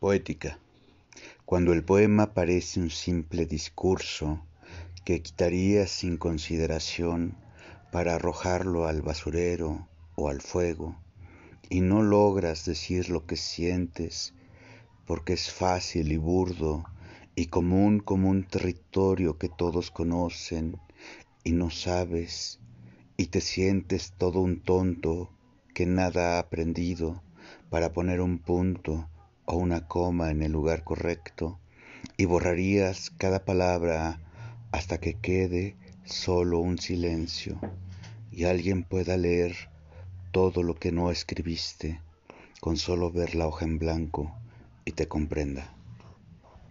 Poética. Cuando el poema parece un simple discurso que quitarías sin consideración para arrojarlo al basurero o al fuego, y no logras decir lo que sientes porque es fácil y burdo y común como un territorio que todos conocen y no sabes y te sientes todo un tonto que nada ha aprendido para poner un punto una coma en el lugar correcto y borrarías cada palabra hasta que quede solo un silencio y alguien pueda leer todo lo que no escribiste con solo ver la hoja en blanco y te comprenda.